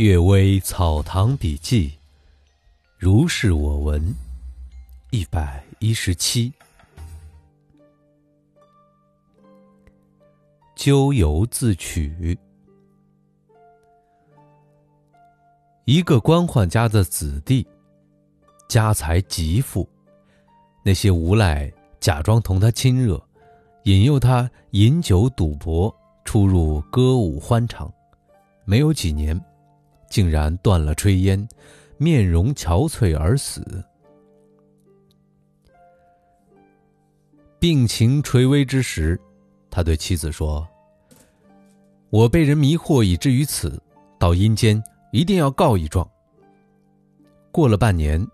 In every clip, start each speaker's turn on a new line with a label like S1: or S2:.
S1: 《阅微草堂笔记》，如是我闻，一百一十七。咎由自取。一个官宦家的子弟，家财极富，那些无赖假装同他亲热，引诱他饮酒赌博，出入歌舞欢场，没有几年。竟然断了炊烟，面容憔悴而死。病情垂危之时，他对妻子说：“我被人迷惑以至于此，到阴间一定要告一状。”过了半年，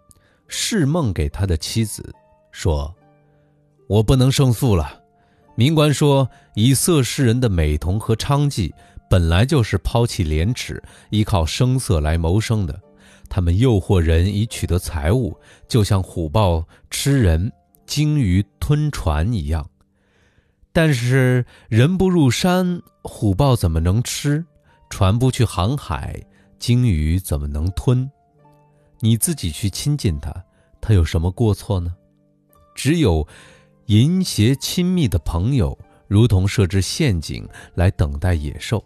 S1: 释梦给他的妻子说：“我不能胜诉了。民官说，以色侍人的美瞳和娼妓。”本来就是抛弃廉耻，依靠声色来谋生的。他们诱惑人以取得财物，就像虎豹吃人、鲸鱼吞船一样。但是人不入山，虎豹怎么能吃？船不去航海，鲸鱼怎么能吞？你自己去亲近他，他有什么过错呢？只有淫邪亲密的朋友，如同设置陷阱来等待野兽。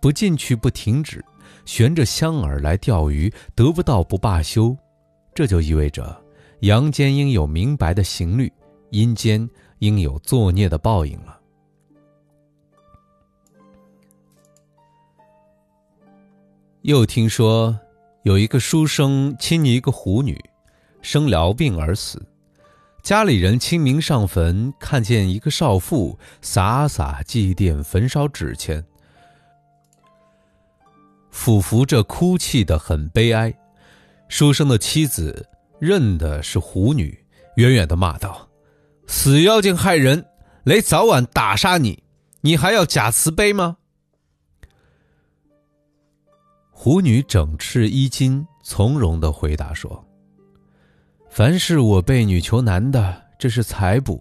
S1: 不进去不停止，悬着香饵来钓鱼，得不到不罢休，这就意味着阳间应有明白的刑律，阴间应有作孽的报应了。又听说有一个书生亲昵一个狐女，生痨病而死，家里人清明上坟，看见一个少妇洒洒祭奠，焚烧纸钱。俯伏着哭泣的很悲哀，书生的妻子认的是狐女，远远的骂道：“死妖精害人，雷早晚打杀你，你还要假慈悲吗？”狐女整饬衣襟，从容的回答说：“凡是我辈女求男的，这是财补；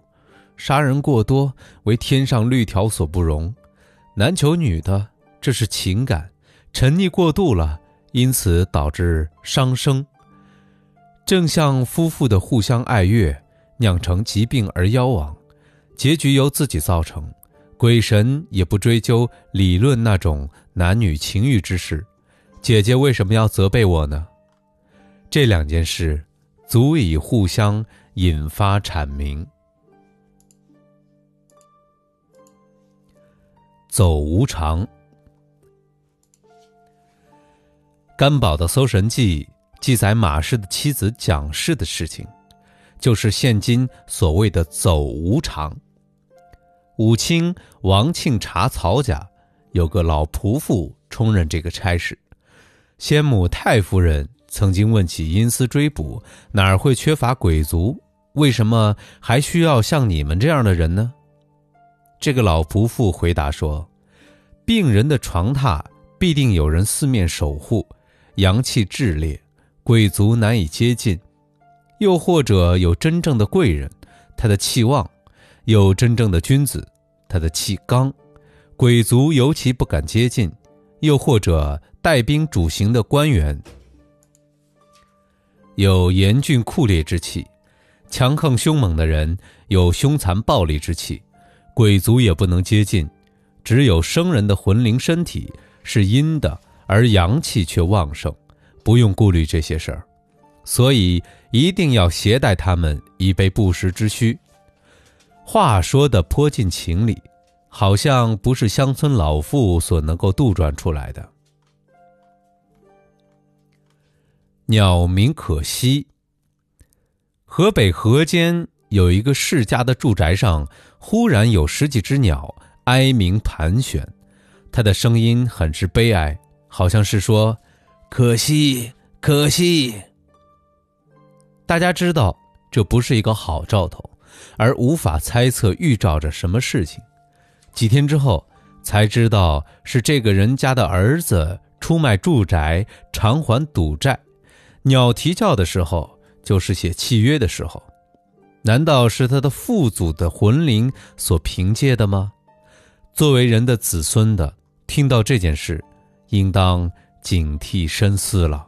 S1: 杀人过多，为天上律条所不容；男求女的，这是情感。”沉溺过度了，因此导致伤生。正像夫妇的互相爱悦，酿成疾病而夭亡，结局由自己造成。鬼神也不追究理论那种男女情欲之事。姐姐为什么要责备我呢？这两件事，足以互相引发阐明。走无常。甘宝的《搜神记》记载马氏的妻子蒋氏的事情，就是现今所谓的“走无常”。武清王庆查曹家有个老仆妇充任这个差事。先母太夫人曾经问起阴司追捕，哪儿会缺乏鬼卒？为什么还需要像你们这样的人呢？这个老仆妇回答说：“病人的床榻必定有人四面守护。”阳气炽烈，鬼族难以接近；又或者有真正的贵人，他的气旺；有真正的君子，他的气刚，鬼族尤其不敢接近；又或者带兵主行的官员，有严峻酷烈之气；强横凶猛的人有凶残暴力之气，鬼族也不能接近。只有生人的魂灵身体是阴的。而阳气却旺盛，不用顾虑这些事儿，所以一定要携带他们以备不时之需。话说的颇近情理，好像不是乡村老妇所能够杜撰出来的。鸟鸣可惜。河北河间有一个世家的住宅上，忽然有十几只鸟哀鸣盘旋，它的声音很是悲哀。好像是说，可惜，可惜。大家知道这不是一个好兆头，而无法猜测预兆着什么事情。几天之后，才知道是这个人家的儿子出卖住宅偿还赌债。鸟啼叫的时候，就是写契约的时候。难道是他的父祖的魂灵所凭借的吗？作为人的子孙的，听到这件事。应当警惕深思了。